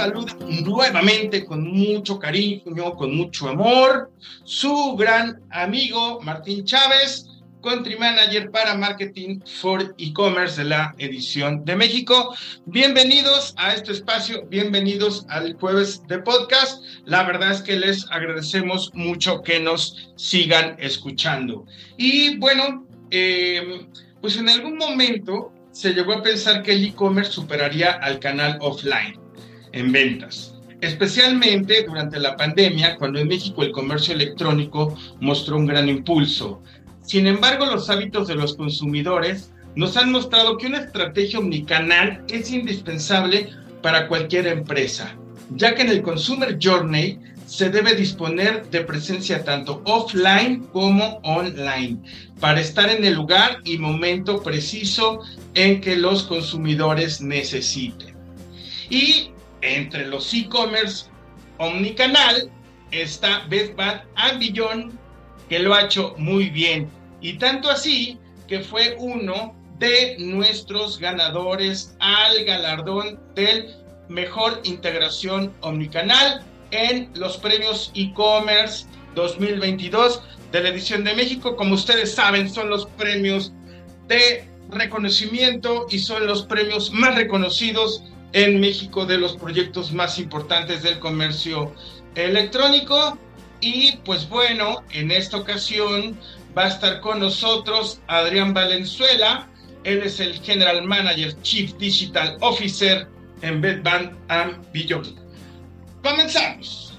saluda nuevamente con mucho cariño, con mucho amor, su gran amigo Martín Chávez, Country Manager para Marketing for E-Commerce de la edición de México. Bienvenidos a este espacio, bienvenidos al jueves de podcast. La verdad es que les agradecemos mucho que nos sigan escuchando. Y bueno, eh, pues en algún momento se llegó a pensar que el e-commerce superaría al canal offline en ventas, especialmente durante la pandemia, cuando en México el comercio electrónico mostró un gran impulso. Sin embargo, los hábitos de los consumidores nos han mostrado que una estrategia omnicanal es indispensable para cualquier empresa, ya que en el Consumer Journey se debe disponer de presencia tanto offline como online para estar en el lugar y momento preciso en que los consumidores necesiten. Y entre los e-commerce omnicanal está Best Bath Beyond, que lo ha hecho muy bien. Y tanto así que fue uno de nuestros ganadores al galardón del mejor integración omnicanal en los premios e-commerce 2022 de la edición de México. Como ustedes saben, son los premios de reconocimiento y son los premios más reconocidos en México de los proyectos más importantes del comercio electrónico. Y pues bueno, en esta ocasión va a estar con nosotros Adrián Valenzuela. Él es el General Manager Chief Digital Officer en Bedband and Beyond. Comenzamos.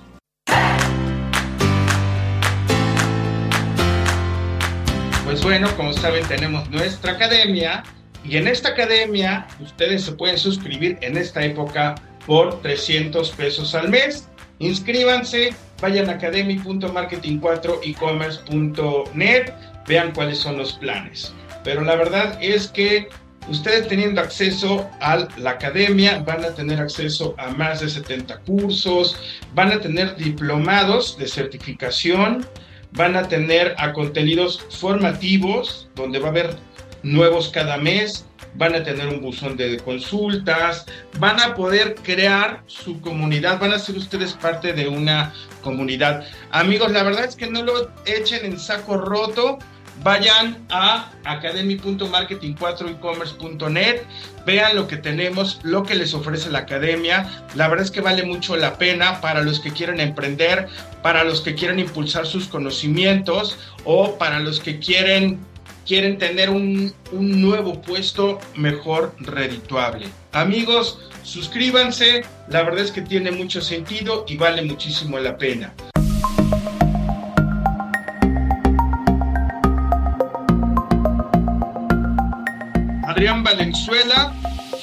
Pues bueno, como saben, tenemos nuestra academia y en esta academia ustedes se pueden suscribir en esta época por 300 pesos al mes. Inscríbanse, vayan a academy.marketing4ecommerce.net, vean cuáles son los planes. Pero la verdad es que Ustedes teniendo acceso a la academia van a tener acceso a más de 70 cursos, van a tener diplomados de certificación, van a tener a contenidos formativos donde va a haber nuevos cada mes, van a tener un buzón de consultas, van a poder crear su comunidad, van a ser ustedes parte de una comunidad. Amigos, la verdad es que no lo echen en saco roto vayan a academy.marketing4ecommerce.net, vean lo que tenemos, lo que les ofrece la academia. La verdad es que vale mucho la pena para los que quieren emprender, para los que quieren impulsar sus conocimientos o para los que quieren, quieren tener un, un nuevo puesto mejor redituable. Amigos, suscríbanse, la verdad es que tiene mucho sentido y vale muchísimo la pena. Adrián Valenzuela,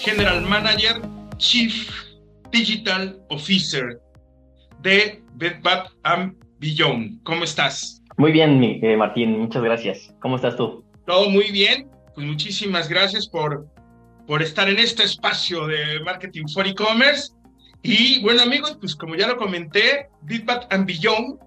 General Manager, Chief Digital Officer de Bed Bath Beyond. ¿Cómo estás? Muy bien, eh, Martín, muchas gracias. ¿Cómo estás tú? Todo muy bien. Pues muchísimas gracias por, por estar en este espacio de Marketing for E-Commerce. Y bueno, amigos, pues como ya lo comenté, Bath and Beyond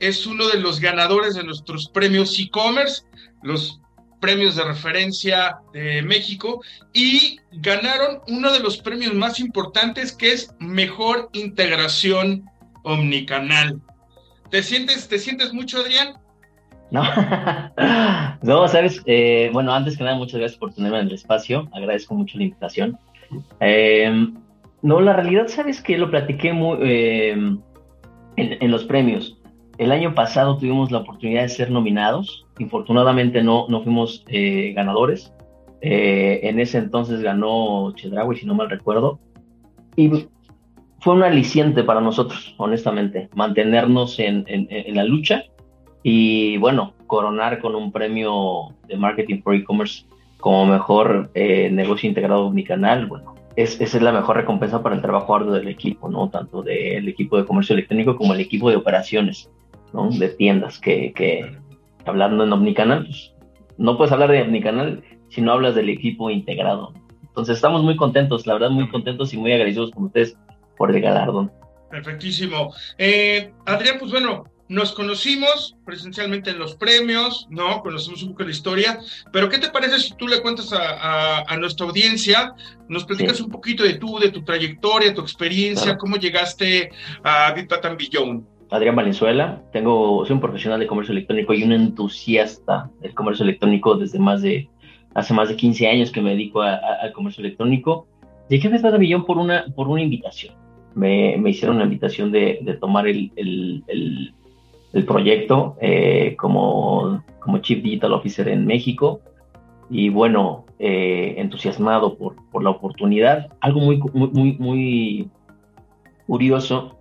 es uno de los ganadores de nuestros premios e-commerce, los premios de referencia de México y ganaron uno de los premios más importantes que es Mejor Integración Omnicanal. ¿Te sientes, te sientes mucho, Adrián? No, no, sabes, eh, bueno, antes que nada, muchas gracias por tenerme en el espacio, agradezco mucho la invitación. Em, no, la realidad, sabes que lo platiqué muy, em, en, los premios. El año pasado tuvimos la oportunidad de ser nominados. Infortunadamente no, no fuimos eh, ganadores. Eh, en ese entonces ganó Chedraui, si no mal recuerdo. Y fue un aliciente para nosotros, honestamente, mantenernos en, en, la lucha y, bueno, coronar con un premio de Marketing for E-Commerce como mejor eh, negocio integrado omnicanal. Bueno, es, esa es la mejor recompensa para el trabajo arduo del equipo, ¿no? Tanto del equipo de comercio electrónico como el equipo de operaciones de tiendas, que, hablando en Omnicanal, pues, no puedes hablar de Omnicanal si no hablas del equipo integrado. Entonces estamos muy contentos, la verdad muy contentos y muy agradecidos con ustedes por el galardón. Perfectísimo. Eh, Adrián, pues bueno, nos conocimos presencialmente en los premios, ¿no? Conocemos un poco la historia, pero ¿qué te parece si tú le cuentas a, nuestra audiencia, nos platicas un poquito de tú, de tu trayectoria, tu experiencia, cómo llegaste a Big Bad Beyond? Adrián Valenzuela, tengo, soy un profesional de comercio electrónico y un entusiasta del comercio electrónico desde más de, hace más de 15 años que me dedico al comercio electrónico. Llegué a Big Bad Beyond por una, por una invitación. Me, me hicieron una invitación de, de tomar el, el, el el proyecto eh, como, como Chief Digital Officer en México y bueno, eh, entusiasmado por, por, la oportunidad. Algo muy, muy, muy, curioso,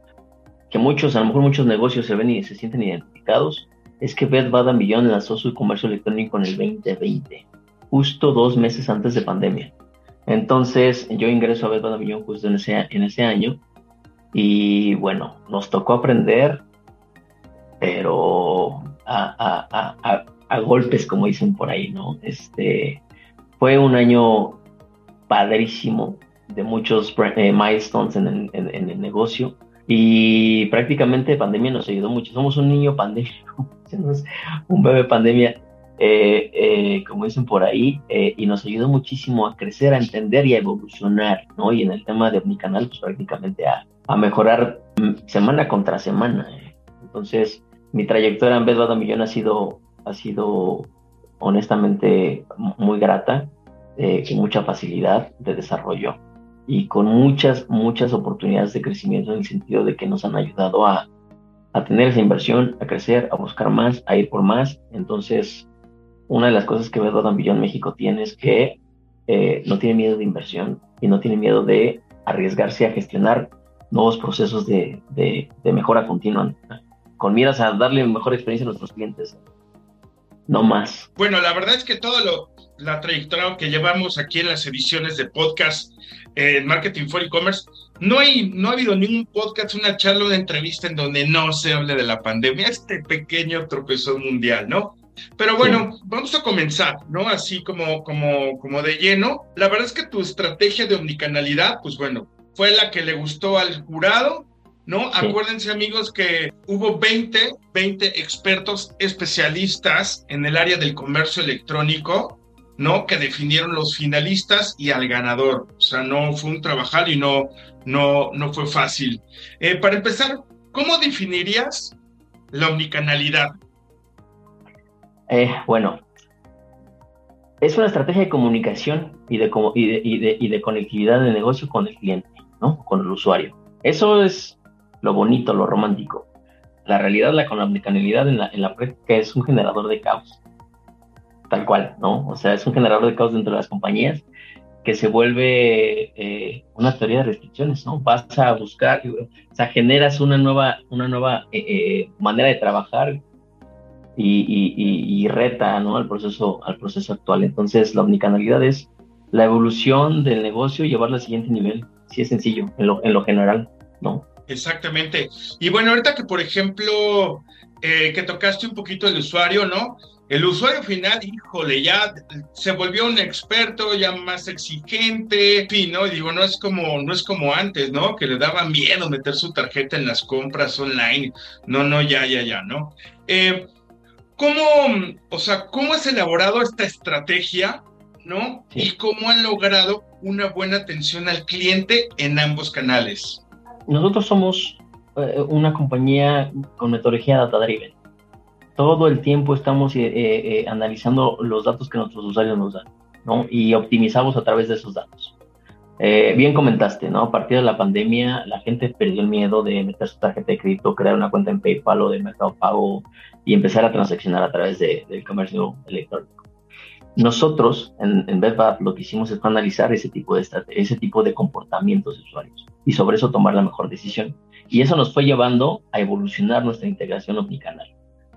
que muchos, a lo mejor muchos negocios se ven y se sienten identificados, es que Beth Baden Beyond lanzó su comercio electrónico en el 2020, justo dos meses antes de pandemia. Entonces yo ingreso a Beth Baden Beyond justo en ese, en ese año y bueno, nos tocó aprender pero a, golpes, como dicen por ahí, ¿no? Este, fue un año padrísimo, de muchos eh, milestones en el, negocio y prácticamente pandemia nos ayudó mucho. Somos un niño pandemia, un bebé pandemia, eh, eh, como dicen por ahí, y nos ayudó muchísimo a crecer, a entender y a evolucionar, ¿no? Y en el tema de mi canal, pues prácticamente a, a mejorar mm, semana contra semana. Entonces, mi trayectoria en Bedwada Millón ha sido, ha sido honestamente muy grata, eh, con mucha facilidad de desarrollo y con muchas, muchas oportunidades de crecimiento en el sentido de que nos han ayudado a, a tener esa inversión, a crecer, a buscar más, a ir por más. Entonces, una de las cosas que Bedwada Millón México tiene es que eh, no tiene miedo de inversión y no tiene miedo de arriesgarse a gestionar nuevos procesos de, de, de mejora continua con miras a darle mejor experiencia a nuestros clientes. No más. Bueno, la verdad es que todo lo, la trayectoria que llevamos aquí en las ediciones de podcast eh, en Marketing for E-Commerce, no, hay, no ha habido ningún podcast, una charla, una entrevista en donde no se hable de la pandemia, este pequeño tropezón mundial, ¿no? Pero bueno, vamos a comenzar, ¿no? Así como, como, como de lleno. La verdad es que tu estrategia de omnicanalidad, pues bueno, fue la que le gustó al jurado ¿no? Acuérdense amigos que hubo 20, 20 expertos especialistas en el área del comercio electrónico, ¿no? Que definieron los finalistas y al ganador. O sea, no fue un trabajar y no, no, no fue fácil. Eh, para empezar, ¿cómo definirías la omnicanalidad? Eh, bueno, es una estrategia de comunicación y de, y de, y de, y de conectividad de negocio con el cliente, ¿no? Con el usuario. Eso es lo bonito, lo romántico. La realidad, la omnicanalidad en la, en la práctica es un generador de caos. Tal cual, ¿no? O sea, es un generador de caos dentro de las compañías que se vuelve eh, una teoría de restricciones, ¿no? Vas a buscar, o sea, generas una nueva, una nueva eh, eh, manera de trabajar y, y, reta, ¿no? Al proceso, al proceso actual. Entonces, la omnicanalidad es la evolución del negocio y llevarlo al siguiente nivel. Sí es sencillo, en lo, en lo general, ¿no? Exactamente. Y bueno, ahorita que, por ejemplo, eh, que tocaste un poquito el usuario, ¿no? El usuario final, híjole, ya se volvió un experto, ya más exigente, ¿no? Y digo, no es como, no es como antes, ¿no? Que le daba miedo meter su tarjeta en las compras online. No, no, ya, ya, ya, ¿no? Eh, ¿Cómo, o sea, cómo has elaborado esta estrategia, ¿no? Y cómo han logrado una buena atención al cliente en ambos canales nosotros somos eh, una compañía con metodología data driven. Todo el tiempo estamos eh, eh, analizando los datos que nuestros usuarios nos dan, ¿no? Y optimizamos a través de esos datos. bien comentaste, ¿no? A partir de la pandemia, la gente perdió el miedo de meter su tarjeta de crédito, crear una cuenta en PayPal o de Mercado Pago y empezar a transaccionar a través del comercio electrónico. Nosotros en, en lo que hicimos es analizar ese tipo, de ese tipo de comportamientos de usuarios y sobre eso tomar la mejor decisión. Y eso nos fue llevando a evolucionar nuestra integración omnicanal.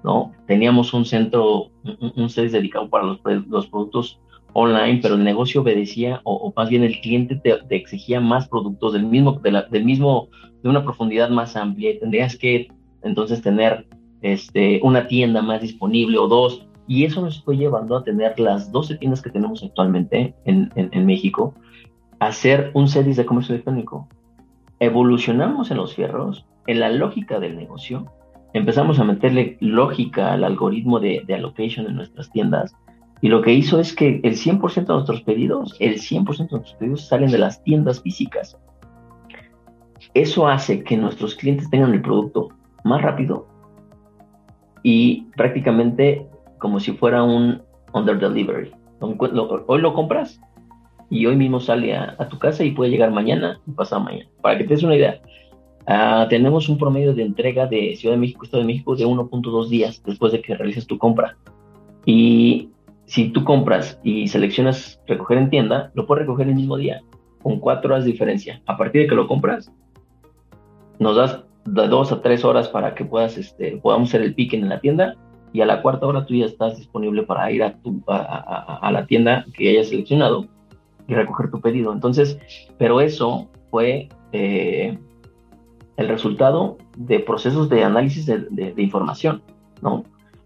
¿no? Teníamos un centro, un, un dedicado para los, los, productos online, pero el negocio obedecía, o, más bien el cliente te, exigía más productos del mismo, de del mismo, de una profundidad más amplia y tendrías que entonces tener este, una tienda más disponible o dos y eso nos fue llevando a tener las 12 tiendas que tenemos actualmente en, en, México, a hacer un series de comercio electrónico. Evolucionamos en los fierros, en la lógica del negocio, empezamos a meterle lógica al algoritmo de, de allocation en nuestras tiendas y lo que hizo es que el 100% de nuestros pedidos, el 100% de nuestros pedidos salen de las tiendas físicas. Eso hace que nuestros clientes tengan el producto más rápido y prácticamente como si fuera un under delivery. Hoy lo compras y hoy mismo sale a, tu casa y puede llegar mañana y pasado mañana. Para que te des una idea, ah, tenemos un promedio de entrega de Ciudad de México, Estado de México de 1.2 días después de que realices tu compra. Y si tú compras y seleccionas recoger en tienda, lo puedes recoger el mismo día, con cuatro horas de diferencia. A partir de que lo compras, nos das de dos a tres horas para que puedas, este, podamos hacer el pique en la tienda y a la cuarta hora tú ya estás disponible para ir a, tu, a, la tienda que hayas seleccionado y recoger tu pedido. Entonces, pero eso fue eh, el resultado de procesos de análisis de, de información, ¿no?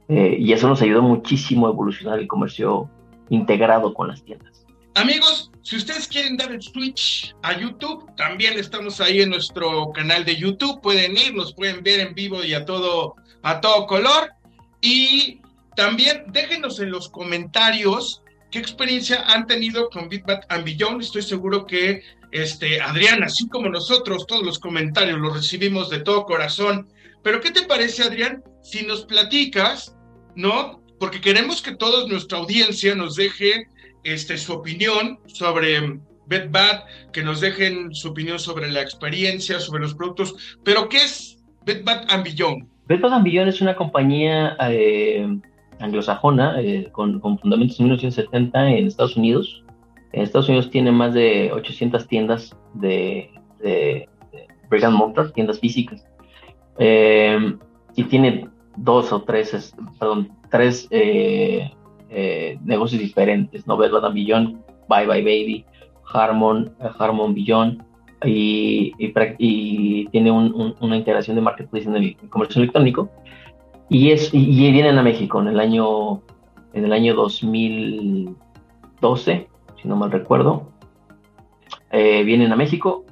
Eh, y eso nos ayudó muchísimo a evolucionar el comercio integrado con las tiendas. Amigos, si ustedes quieren dar el switch a YouTube, también estamos ahí en nuestro canal de YouTube. Pueden ir, nos pueden ver en vivo y a todo, a todo color. Y también déjenos en los comentarios qué experiencia han tenido con BitBat and Beyond. Estoy seguro que este, Adrián, así como nosotros, todos los comentarios los recibimos de todo corazón. Pero ¿qué te parece, Adrián, si nos platicas ¿no? Porque queremos que toda nuestra audiencia nos deje este, su opinión sobre BetBad, que nos dejen su opinión sobre la experiencia, sobre los productos. Pero, ¿qué es BetBad and Beyond? And Beyond es una compañía eh, anglosajona eh, con, fundamentos en 1970 en Estados Unidos. En Estados Unidos tiene más de 800 tiendas de, de, mortar, tiendas físicas. Eh, y tiene dos o tres, perdón, tres eh, negocios diferentes, ¿no? Velvet Beyond, Bye Bye Baby, Harmon, Harmon Beyond, y, tiene una integración de marketplace en el comercio electrónico. Y, es, y, vienen a México en el año, en el año 2012, si no mal recuerdo. vienen a México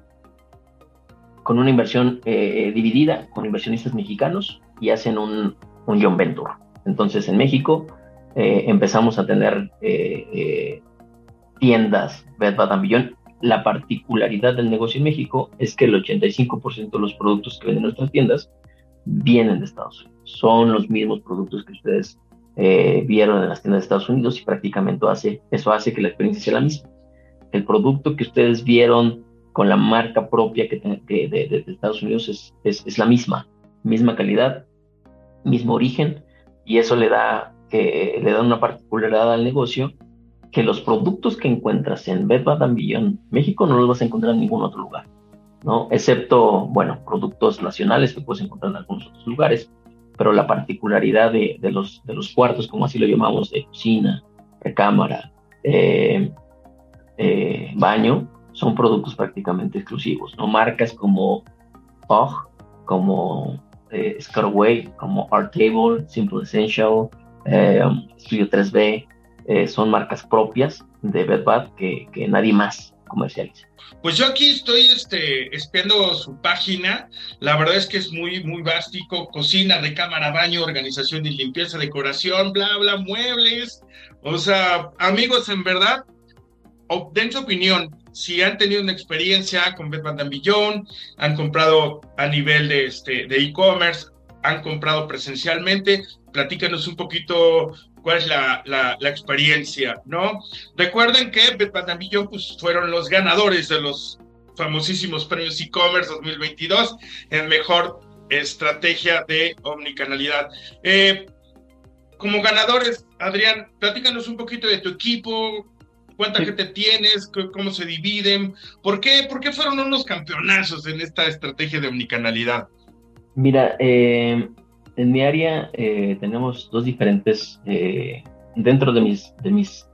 con una inversión dividida con inversionistas mexicanos y hacen un, un John Venture. Entonces en México eh, empezamos a tener eh, eh, tiendas Bed Bath Beyond. La particularidad del negocio en México es que el 85% de los productos que venden nuestras tiendas vienen de Estados Unidos. Son los mismos productos que ustedes vieron en las tiendas de Estados Unidos y prácticamente hace, eso hace que la experiencia sea la misma. El producto que ustedes vieron con la marca propia que, de, Estados Unidos es, es, la misma, misma calidad, mismo origen y eso le da, que le da una particularidad al negocio que los productos que encuentras en Bed Bath Beyond México no los vas a encontrar en ningún otro lugar, ¿no? Excepto, bueno, productos nacionales que puedes encontrar en algunos otros lugares, pero la particularidad de, de los, de los cuartos, como así lo llamamos, de cocina, recámara, eh, eh, baño, son productos prácticamente exclusivos, ¿no? Marcas como OG, como eh, como Art Table, Simple Essential, eh, Studio 3B, eh, son marcas propias de Bed Bath que, que, nadie más comercializa. Pues yo aquí estoy este, espiando su página, la verdad es que es muy, muy básico, cocina, recámara, baño, organización y limpieza, decoración, bla, bla, muebles, o sea, amigos, en verdad, den su opinión, si han tenido una experiencia con Bed Bath Beyond, han comprado a nivel de este de e-commerce, han comprado presencialmente, platícanos un poquito cuál es la, la, experiencia, ¿no? Recuerden que Bed Bath Beyond pues, fueron los ganadores de los famosísimos premios e-commerce 2022 en mejor estrategia de omnicanalidad. Eh, como ganadores, Adrián, platícanos un poquito de tu equipo, cuánta gente tienes, cómo se dividen, ¿por qué, por qué fueron unos campeonazos en esta estrategia de omnicanalidad? Mira, eh, en mi área eh, tenemos dos diferentes, eh, dentro de mis, de mis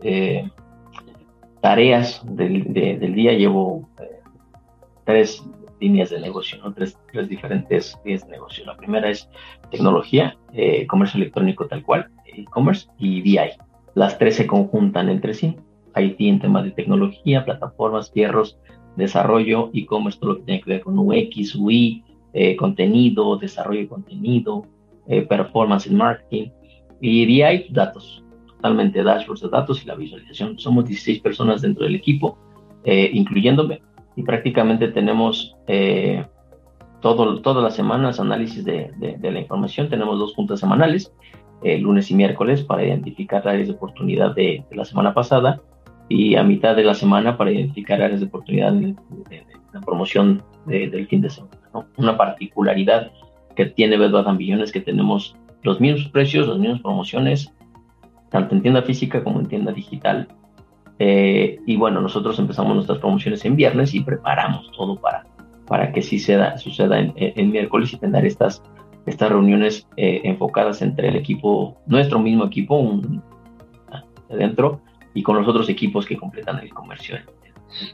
tareas del, día llevo tres líneas de negocio, ¿no? tres, diferentes líneas de negocio. La primera es tecnología, comercio electrónico tal cual, e-commerce y BI. Las tres se conjuntan entre sí IT en temas de tecnología, plataformas, fierros, desarrollo, e-commerce, todo lo que tiene que ver con UX, UI, eh, contenido, desarrollo de contenido, eh, performance en marketing y DI, datos, totalmente dashboards de datos y la visualización. Somos 16 personas dentro del equipo, eh, incluyéndome, y prácticamente tenemos eh, todo, todas las semanas análisis de, de, la información. Tenemos dos juntas semanales, lunes y miércoles, para identificar áreas de oportunidad de, la semana pasada y a mitad de la semana para identificar áreas de oportunidad de, la promoción del fin de semana. Una particularidad que tiene Bedward Billion es que tenemos los mismos precios, las mismas promociones, tanto en tienda física como en tienda digital. Eh, y bueno, nosotros empezamos nuestras promociones en viernes y preparamos todo para, para que sí suceda, suceda en, miércoles y tener estas, estas reuniones eh, enfocadas entre el equipo, nuestro mismo equipo, un, adentro, y con los otros equipos que completan el comercio.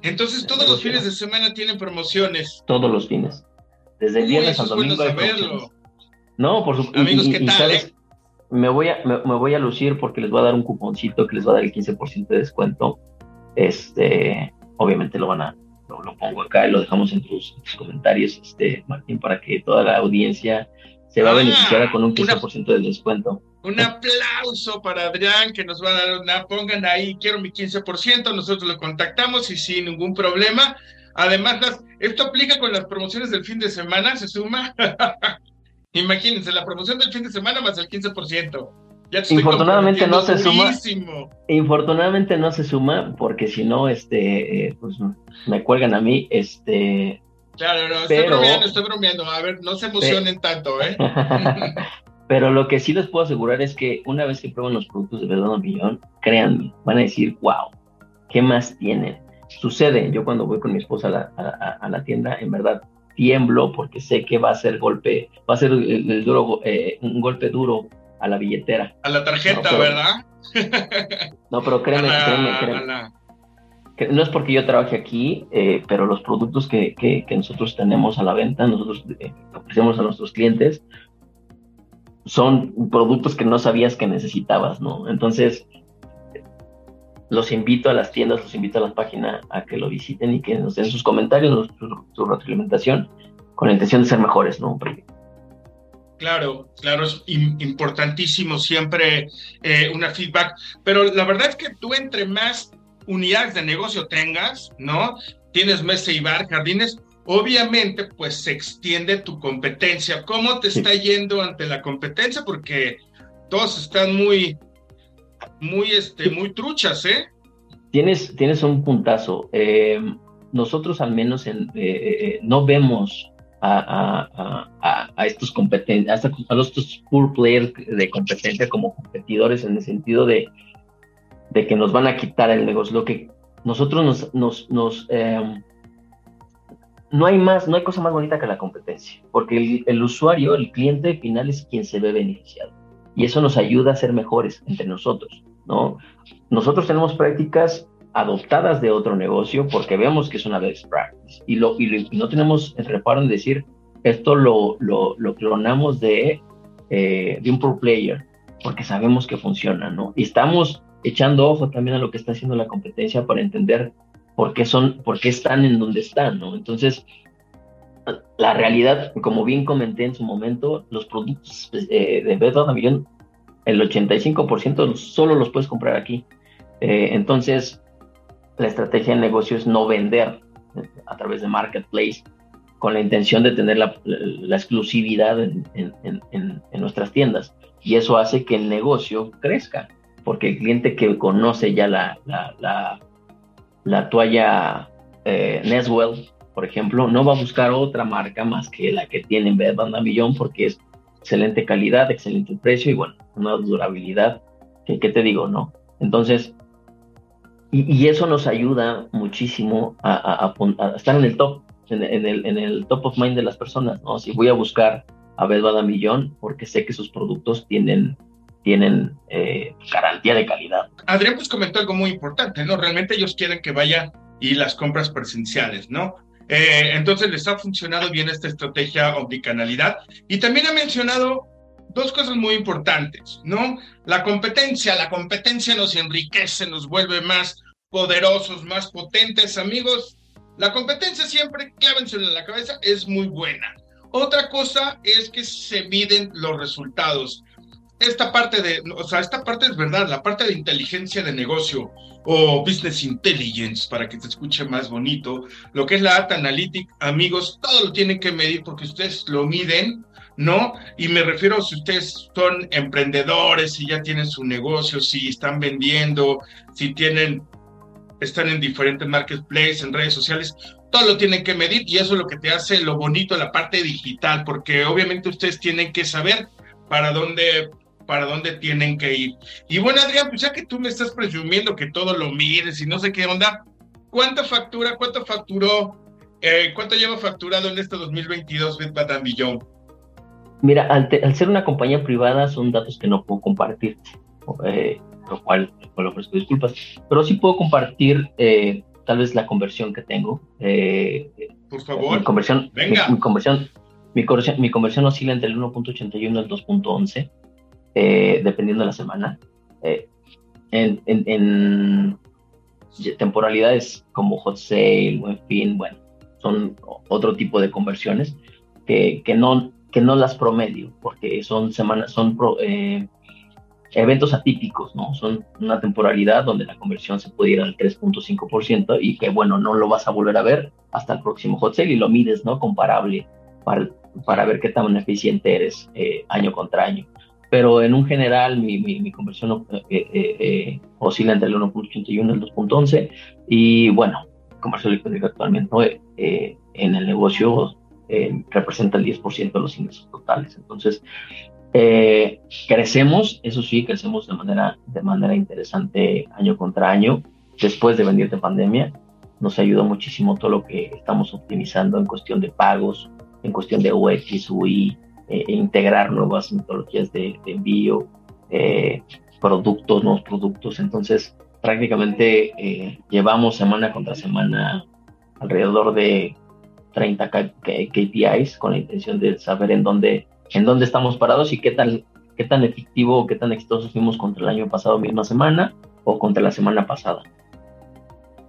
Entonces, todos los fines de semana tienen promociones. Todos los fines. Desde el viernes al domingo. no, por supuesto. Amigos, ¿qué tal? Eh? Me voy, a, me, voy a lucir porque les voy a dar un cuponcito que les va a dar el 15% de descuento. Este, obviamente lo van a, lo, pongo acá y lo dejamos en tus, comentarios, este, Martín, para que toda la audiencia se va a ah, beneficiar con un 15% de descuento. Un aplauso para Adrián que nos va a dar una, pongan ahí, quiero mi 15%, nosotros lo contactamos y sin ningún problema. Además, esto aplica con las promociones del fin de semana, se suma. Imagínense, la promoción del fin de semana más el 15%. Ya Infortunadamente no se suma. Infortunadamente no se suma porque si no, este, eh, pues me cuelgan a mí, este. Claro, no, estoy bromeando, estoy bromeando. A ver, no se emocionen tanto, ¿eh? Pero lo que sí les puedo asegurar es que una vez que prueben los productos de verdad un millón, créanme, van a decir, wow, ¿qué más tienen? Sucede, yo cuando voy con mi esposa a la, tienda, en verdad tiemblo porque sé que va a ser golpe, va a ser el, duro, eh, un golpe duro a la billetera. A la tarjeta, ¿verdad? no, pero créeme, créeme, créeme. no es porque yo trabaje aquí, eh, pero los productos que, que, nosotros tenemos a la venta, nosotros eh, ofrecemos a nuestros clientes, son productos que no sabías que necesitabas, ¿no? Entonces, los invito a las tiendas, los invito a la página a que lo visiten y que nos den sus comentarios, su, retroalimentación, con la intención de ser mejores, ¿no? Claro, claro, es importantísimo siempre eh, una feedback, pero la verdad es que tú entre más unidades de negocio tengas, ¿no? Tienes mesa y bar, jardines, obviamente pues se extiende tu competencia. ¿Cómo te está yendo ante la competencia? Porque todos están muy, muy, este, muy truchas, ¿eh? Tienes, tienes un puntazo. Eh, nosotros al menos en, eh, eh, no vemos a, a, estos competentes, a, estos poor players de competencia como competidores en el sentido de, de que nos van a quitar el negocio. Lo que nosotros nos, nos, nos no hay más, no hay cosa más bonita que la competencia, porque el, el, usuario, el cliente final es quien se ve beneficiado y eso nos ayuda a ser mejores entre nosotros, ¿no? Nosotros tenemos prácticas adoptadas de otro negocio porque vemos que es una best practice y, no tenemos el reparo en decir esto lo, lo, lo clonamos de, eh, de un pro player porque sabemos que funciona, ¿no? Y estamos echando ojo también a lo que está haciendo la competencia para entender por qué son, por qué están en donde están, ¿no? Entonces, la realidad, como bien comenté en su momento, los productos eh, de Bedrock Millón, el 85% solo los puedes comprar aquí. Eh, entonces, la estrategia de negocio es no vender a través de Marketplace con la intención de tener la, exclusividad en, nuestras tiendas. Y eso hace que el negocio crezca, porque el cliente que conoce ya la, la, toalla eh, Neswell por ejemplo, no va a buscar otra marca más que la que tiene Bed Bath Millón porque es excelente calidad, excelente precio y bueno, una durabilidad que, ¿qué te digo, ¿no? Entonces, y, eso nos ayuda muchísimo a, estar en el top, en, el, en el top of mind de las personas, ¿no? Si voy a buscar a Bed Bath Millón porque sé que sus productos tienen tienen eh, garantía de calidad. Adrián pues comentó algo muy importante, ¿no? Realmente ellos quieren que vaya y las compras presenciales, ¿no? Eh, entonces les ha funcionado bien esta estrategia omnicanalidad. Y también ha mencionado dos cosas muy importantes, ¿no? La competencia, la competencia nos enriquece, nos vuelve más poderosos, más potentes, amigos. La competencia siempre, clávenselo en la cabeza, es muy buena. Otra cosa es que se miden los resultados. Esta parte de, o sea, esta parte es verdad, la parte de inteligencia de negocio o business intelligence, para que te escuche más bonito, lo que es la data analytic, amigos, todo lo tienen que medir porque ustedes lo miden, ¿no? Y me refiero si ustedes son emprendedores, si ya tienen su negocio, si están vendiendo, si tienen, están en diferentes marketplaces, en redes sociales, todo lo tienen que medir y eso es lo que te hace lo bonito la parte digital, porque obviamente ustedes tienen que saber para dónde para dónde tienen que ir. Y bueno, Adrián, pues ya que tú me estás presumiendo que todo lo mires y no sé qué onda, ¿cuánta factura, cuánto facturó, eh, cuánto lleva facturado en este 2022 Bed Beyond? Mira, al, ser una compañía privada son datos que no puedo compartir, eh, lo cual lo ofrezco disculpas, pero sí puedo compartir eh, tal vez la conversión que tengo. Por favor, mi conversión, venga. Mi, conversión, mi, conversión, mi conversión oscila entre el 1.81 y el 2.11, eh, dependiendo de la semana. Eh, en, temporalidades como hot sale, buen fin, bueno, son otro tipo de conversiones que, no, que no las promedio, porque son semanas, son eventos atípicos, ¿no? Son una temporalidad donde la conversión se puede ir al 3.5% y que, bueno, no lo vas a volver a ver hasta el próximo hot sale y lo mides, ¿no? Comparable para, para ver qué tan eficiente eres eh, año contra año. Pero en un general, mi, mi, conversión eh, eh, oscila entre el 1.81 y el 2.11 y, bueno, comercio electrónico actualmente en el negocio representa el 10% de los ingresos totales. Entonces, eh, crecemos, eso sí, crecemos de manera, de manera interesante año contra año. Después de venir de pandemia, nos ayudó muchísimo todo lo que estamos optimizando en cuestión de pagos, en cuestión de UX, UI, eh, integrar nuevas metodologías de, envío, eh, productos, nuevos productos. Entonces, prácticamente llevamos semana contra semana alrededor de 30 KPIs con la intención de saber en dónde en dónde estamos parados y qué tan, qué tan efectivo o qué tan exitosos fuimos contra el año pasado, misma semana, o contra la semana pasada.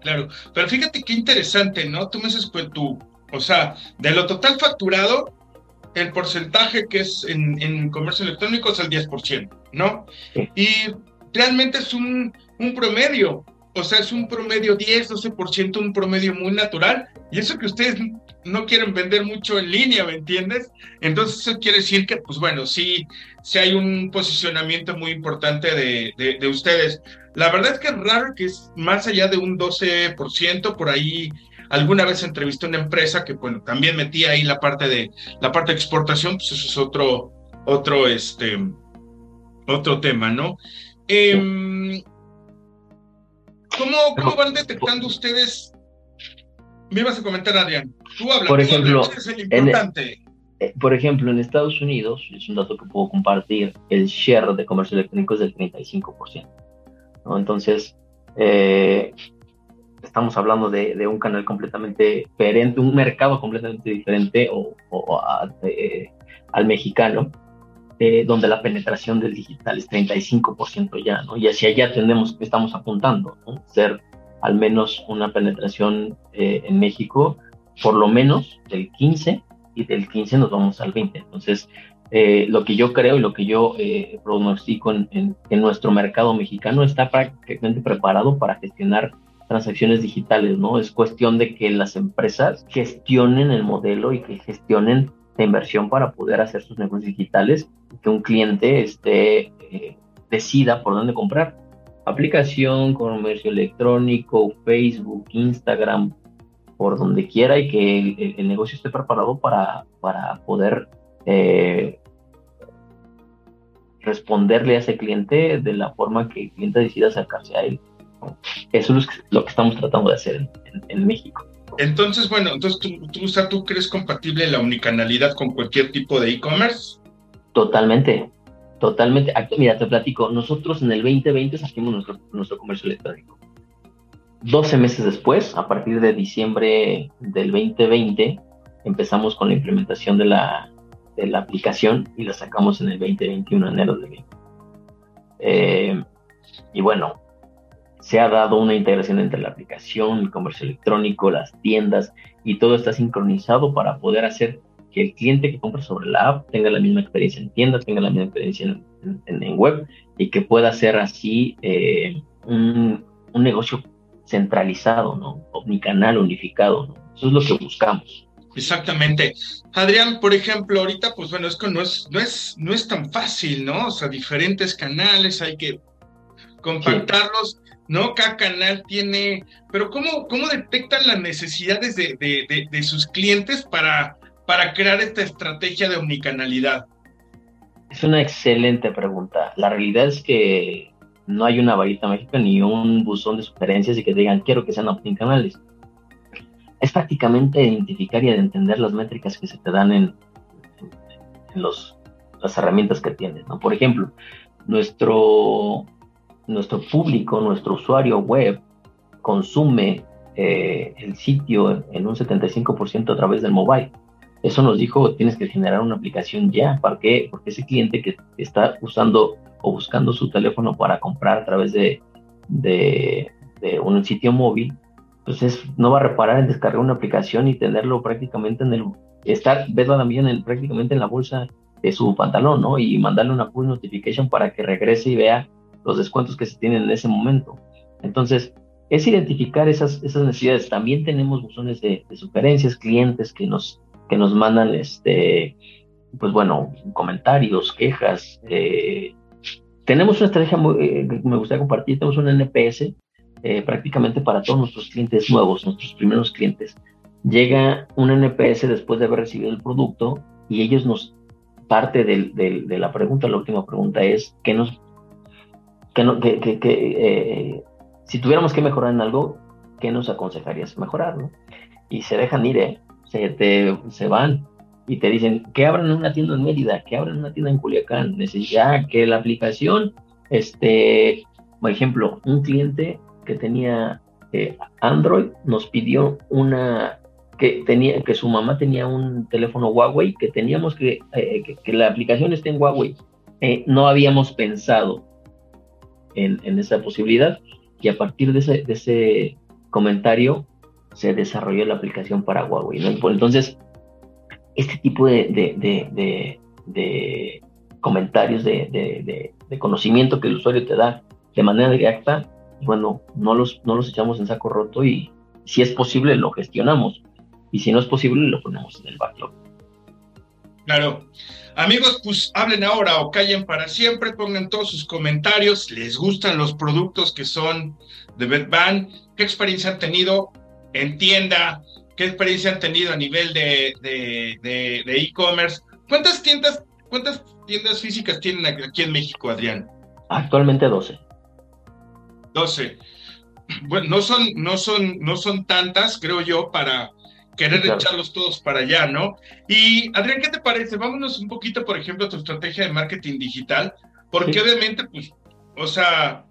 Claro, pero fíjate qué interesante, ¿no? Tú me dices, pues tú, o sea, de lo total facturado, el porcentaje que es en, en comercio electrónico es el 10%, ¿no? Y realmente es un, un promedio, o sea, es un promedio 10, 12%, un promedio muy natural. Y eso que ustedes no quieren vender mucho en línea, ¿me entiendes? Entonces eso quiere decir que, pues bueno, sí, sí hay un posicionamiento muy importante de, de, ustedes. La verdad es que es raro que es más allá de un 12%, por ahí alguna vez entrevisté a una empresa que, bueno, también metía ahí la parte de, la parte de exportación, pues eso es otro, otro, este, otro tema, ¿no? Eh, ¿Cómo, cómo van detectando ustedes? Me ibas a comentar, Adrián. Tú hablas, por ejemplo, es el importante. Eh, por ejemplo, en Estados Unidos, es un dato que puedo compartir, el share de comercio electrónico es del 35%. ¿no? Entonces, eh, estamos hablando de, un canal completamente diferente, un mercado completamente diferente o, eh, al mexicano, donde la penetración del digital es 35% ya, ¿no? Y hacia allá tenemos, estamos apuntando, ¿no? Ser al menos una penetración eh, en México, por lo menos del 15, y del 15 nos vamos al 20. Entonces, eh, lo que yo creo y lo que yo eh, pronostico en, en, nuestro mercado mexicano está prácticamente preparado para gestionar transacciones digitales, ¿no? Es cuestión de que las empresas gestionen el modelo y que gestionen la inversión para poder hacer sus negocios digitales que un cliente este, decida por dónde comprar. Aplicación, comercio electrónico, Facebook, Instagram, por donde quiera y que el, negocio esté preparado para, para poder eh, responderle a ese cliente de la forma que el cliente decida acercarse a él. Eso es lo que estamos tratando de hacer en, México. Entonces, bueno, entonces tú, tú, ¿tú crees compatible la unicanalidad con cualquier tipo de e-commerce? Totalmente, totalmente. Mira, te platico, nosotros en el 2020 saquimos nuestro, nuestro comercio electrónico. 12 meses después, a partir de diciembre del 2020, empezamos con la implementación de la, de la aplicación y la sacamos en el 2021, enero del 20. Eh, y bueno, se ha dado una integración entre la aplicación, el comercio electrónico, las tiendas y todo está sincronizado para poder hacer que el cliente que compra sobre la app tenga la misma experiencia en tienda, tenga la misma experiencia en, web y que pueda ser así eh, un, un, negocio centralizado, ¿no? Omnicanal, unificado, ¿no? Eso es lo que buscamos. Exactamente. Adrián, por ejemplo, ahorita, pues bueno, es que no es, no es, no es tan fácil, ¿no? O sea, diferentes canales, hay que compactarlos, ¿no? Cada canal tiene, pero ¿cómo, cómo detectan las necesidades de, de, de, sus clientes para, para crear esta estrategia de omnicanalidad? Es una excelente pregunta. La realidad es que no hay una varita mágica ni un buzón de sugerencias y que digan quiero que sean omnicanales es prácticamente identificar y entender las métricas que se te dan en, los, las herramientas que tienes. ¿no? Por ejemplo, nuestro, nuestro público, nuestro usuario web consume eh, el sitio en un 75% a través del mobile. Eso nos dijo, tienes que generar una aplicación ya. ¿Para qué? Porque ese cliente que está usando o buscando su teléfono para comprar a través de, un sitio móvil, pues no va a reparar en descargar una aplicación y tenerlo prácticamente en el, estar, verlo también en, prácticamente en la bolsa de su pantalón, ¿no? Y mandarle una push notification para que regrese y vea los descuentos que se tienen en ese momento. Entonces, es identificar esas, esas necesidades. También tenemos buzones de, sugerencias, clientes que nos, que nos mandan, este, pues bueno, comentarios, quejas. Eh, tenemos una estrategia muy, eh, que me gustaría compartir, tenemos un NPS eh, prácticamente para todos nuestros clientes nuevos, nuestros primeros clientes. Llega un NPS después de haber recibido el producto y ellos nos, parte de la pregunta, la última pregunta es, ¿qué nos, que, no, que, que, eh, si tuviéramos que mejorar en algo, ¿qué nos aconsejarías mejorar? ¿no? Y se dejan ir, ¿eh? se, te, se van y te dicen que abran una tienda en Mérida, que abran una tienda en Culiacán, ya que la aplicación, este, por ejemplo, un cliente que tenía eh, Android nos pidió una que tenía que su mamá tenía un teléfono Huawei que teníamos que eh, que, la aplicación esté en Huawei no habíamos pensado en, esa posibilidad. Y a partir de ese, comentario se desarrolló la aplicación para Huawei entonces este tipo de, de, de comentarios de, conocimiento que el usuario te da de manera directa bueno, no los, no los echamos en saco roto y si es posible lo gestionamos. Y si no es posible lo ponemos en el backlog. Claro. Amigos, pues hablen ahora o callen para siempre, pongan todos sus comentarios, les gustan los productos que son de Bedban, qué experiencia han tenido en tienda, qué experiencia han tenido a nivel de e-commerce. ¿Cuántas tiendas, ¿Cuántas tiendas físicas tienen aquí en México, Adrián? Actualmente 12. 12. Bueno, no son, no son, no son tantas, creo yo, para querer echarlos todos para allá, ¿no? Y Adrián, ¿qué te parece? Vámonos un poquito, por ejemplo, a tu estrategia de marketing digital, porque obviamente, pues, o sea,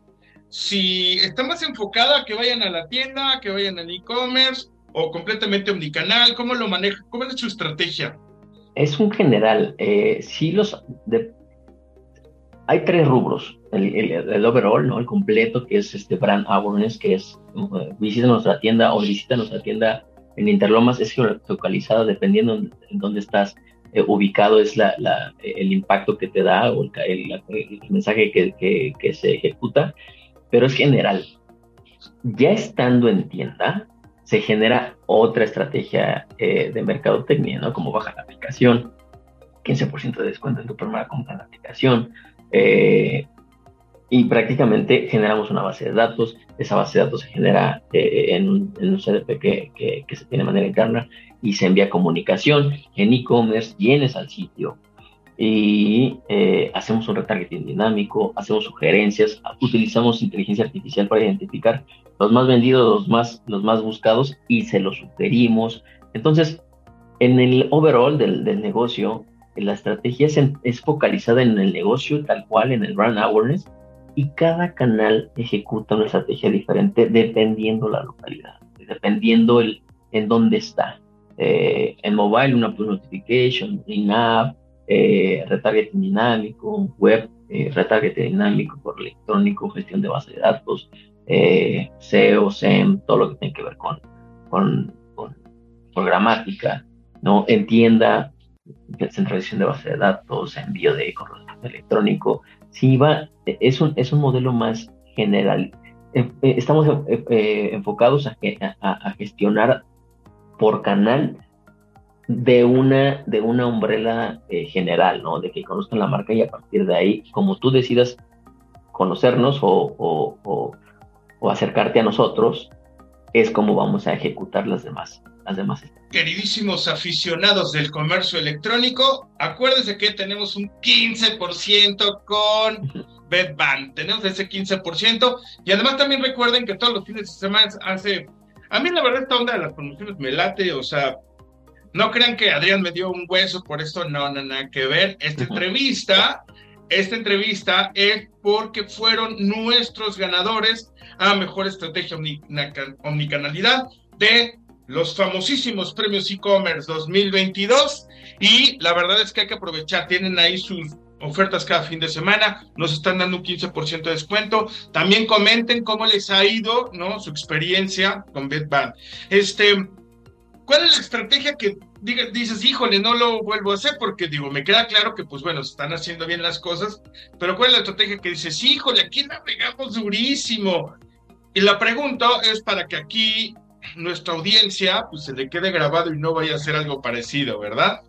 si está más enfocada a que vayan a la tienda, que vayan al e-commerce o completamente omnicanal, ¿cómo lo maneja? ¿Cómo es su estrategia? Es un general. Eh, sí, los de, hay tres rubros. El, overall, ¿no? El completo, que es este brand awareness, que es uh, visita nuestra tienda o visita nuestra tienda en Interlomas, es geolocalizada dependiendo en, dónde estás eh, ubicado, es la, la, el impacto que te da o el, mensaje que, que, se ejecuta, pero es general. Ya estando en tienda, se genera otra estrategia eh, de mercadotecnia, ¿no? Como baja la aplicación, 15% de descuento en tu primera compra en la aplicación, eh, y prácticamente generamos una base de datos. Esa base de datos se genera eh, en, un, CDP que, que, se tiene de manera interna y se envía comunicación en e-commerce, vienes al sitio y eh, hacemos un retargeting dinámico, hacemos sugerencias, utilizamos inteligencia artificial para identificar los más vendidos, los más, los más buscados y se los sugerimos. Entonces, en el overall del, del negocio, la estrategia es, focalizada en el negocio tal cual, en el brand awareness, y cada canal ejecuta una estrategia diferente dependiendo la localidad, dependiendo el, en dónde está. Eh, en mobile, una push notification, in-app, eh, retargeting dinámico, web, eh, retargeting dinámico, por electrónico, gestión de base de datos, SEO, SEM, todo lo que tiene que ver con, con, con programática, ¿no? En tienda, centralización de base de datos, envío de correo electrónico, si va, es un, es un modelo más general. Eh, eh, estamos eh, enfocados a, a, gestionar por canal de una, de una umbrella general, ¿no? De que conozcan la marca y a partir de ahí, como tú decidas conocernos o, o, o acercarte a nosotros, es como vamos a ejecutar las demás, las demás. Queridísimos aficionados del comercio electrónico, acuérdense que tenemos un 15% con Bedban. Tenemos ese 15%. Y además también recuerden que todos los fines de semana hace... A mí la verdad esta onda de las promociones me late, o sea, no crean que Adrián me dio un hueso por esto, no, no, nada que ver. Esta entrevista, esta entrevista es porque fueron nuestros ganadores a Mejor Estrategia Omnicanalidad de los famosísimos premios e-commerce 2022 y la verdad es que hay que aprovechar, tienen ahí sus ofertas cada fin de semana, nos están dando un 15% de descuento. También comenten cómo les ha ido, ¿no? Su experiencia con BitBand. Este, ¿cuál es la estrategia que dices, híjole, no lo vuelvo a hacer? Porque digo, me queda claro que, pues bueno, están haciendo bien las cosas, pero ¿cuál es la estrategia que dices, híjole, aquí la pegamos durísimo? Y la pregunta es para que aquí nuestra audiencia pues se le quede grabado y no vaya a ser algo parecido, ¿verdad?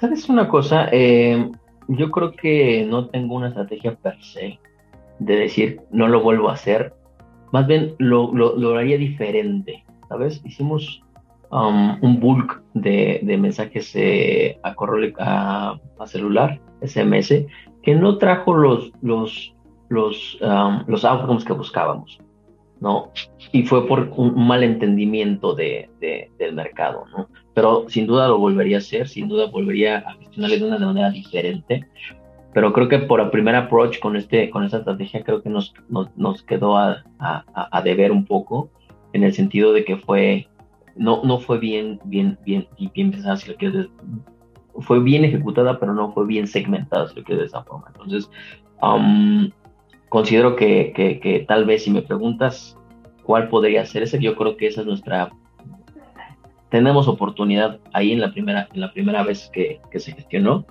¿Sabes una cosa? Eh, yo creo que no tengo una estrategia per se de decir no lo vuelvo a hacer. Más bien lo, haría diferente, ¿sabes? Hicimos um, un bulk de, mensajes eh, a, celular, SMS, que no trajo los, los, los, um, los outcomes que buscábamos. ¿No? Y fue por un malentendimiento de, del mercado, ¿no? Pero sin duda lo volvería a hacer, sin duda volvería a gestionarle de una manera diferente. Pero creo que por el primer approach con, este, con esta estrategia, creo que nos, nos, quedó a, a, deber un poco, en el sentido de que fue, no, no fue bien, bien, bien, bien pensada, si lo quieres fue bien ejecutada, pero no fue bien segmentada, si lo quieres de esa forma. Entonces, um, considero que, que, tal vez si me preguntas cuál podría ser ese, yo creo que esa es nuestra... Tenemos oportunidad ahí en la primera, en la primera vez que, que se gestionó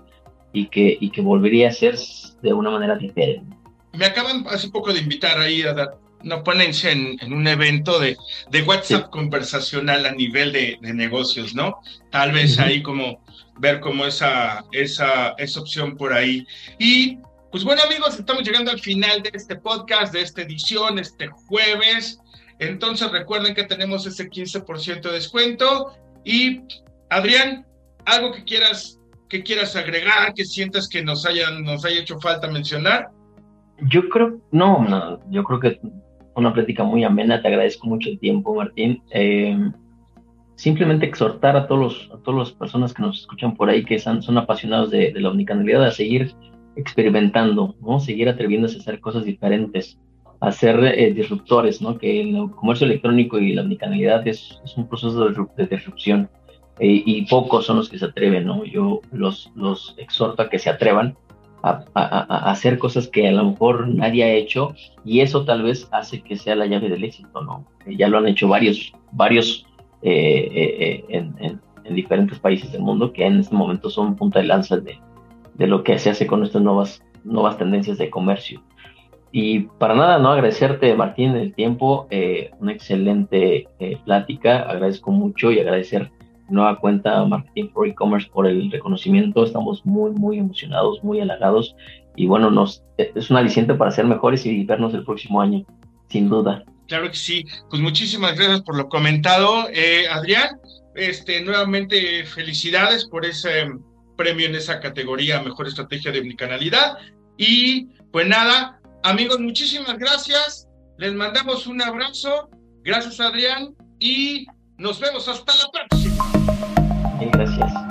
y que, y que volvería a ser de una manera diferente. Me acaban hace poco de invitar ahí a dar una ponencia en, en un evento de, de WhatsApp conversacional a nivel de, de, negocios, ¿no? Tal vez ahí como ver como esa, esa, esa opción por ahí. Y pues bueno amigos, estamos llegando al final de este podcast, de esta edición, este jueves. Entonces recuerden que tenemos ese 15% de descuento. Y Adrián, algo que quieras, que quieras agregar, que sientas que nos, hayan, nos haya hecho falta mencionar. Yo creo, no, no, yo creo que una plática muy amena, te agradezco mucho el tiempo, Martín. Eh, simplemente exhortar a todos los, a todas las personas que nos escuchan por ahí, que son, son apasionados de, de la omnicanalidad, a seguir experimentando, ¿no? Seguir atreviéndose a hacer cosas diferentes, a ser eh, disruptores, ¿no? Que el comercio electrónico y la omnicanalidad es, es un proceso de, disrupción eh, y pocos son los que se atreven, ¿no? Yo los, los exhorto a que se atrevan a, a, hacer cosas que a lo mejor nadie ha hecho y eso tal vez hace que sea la llave del éxito, ¿no? ya lo han hecho varios, varios eh, en, en, en diferentes países del mundo que en este momento son punta de lanza de, de lo que se hace con estas nuevas, nuevas tendencias de comercio. Y para nada, ¿no? Agradecerte, Martín, el tiempo, eh, una excelente eh, plática, agradezco mucho y agradecer nueva cuenta Marketing for E-Commerce por el reconocimiento, estamos muy, muy emocionados, muy halagados y bueno, nos, es un aliciente para ser mejores y vernos el próximo año, sin duda. Claro que sí, pues muchísimas gracias por lo comentado, eh, Adrián, este, nuevamente felicidades por ese premio en esa categoría Mejor Estrategia de Omnicanalidad. Y pues nada, amigos, muchísimas gracias. Les mandamos un abrazo. Gracias, Adrián. Y nos vemos hasta la próxima. gracias.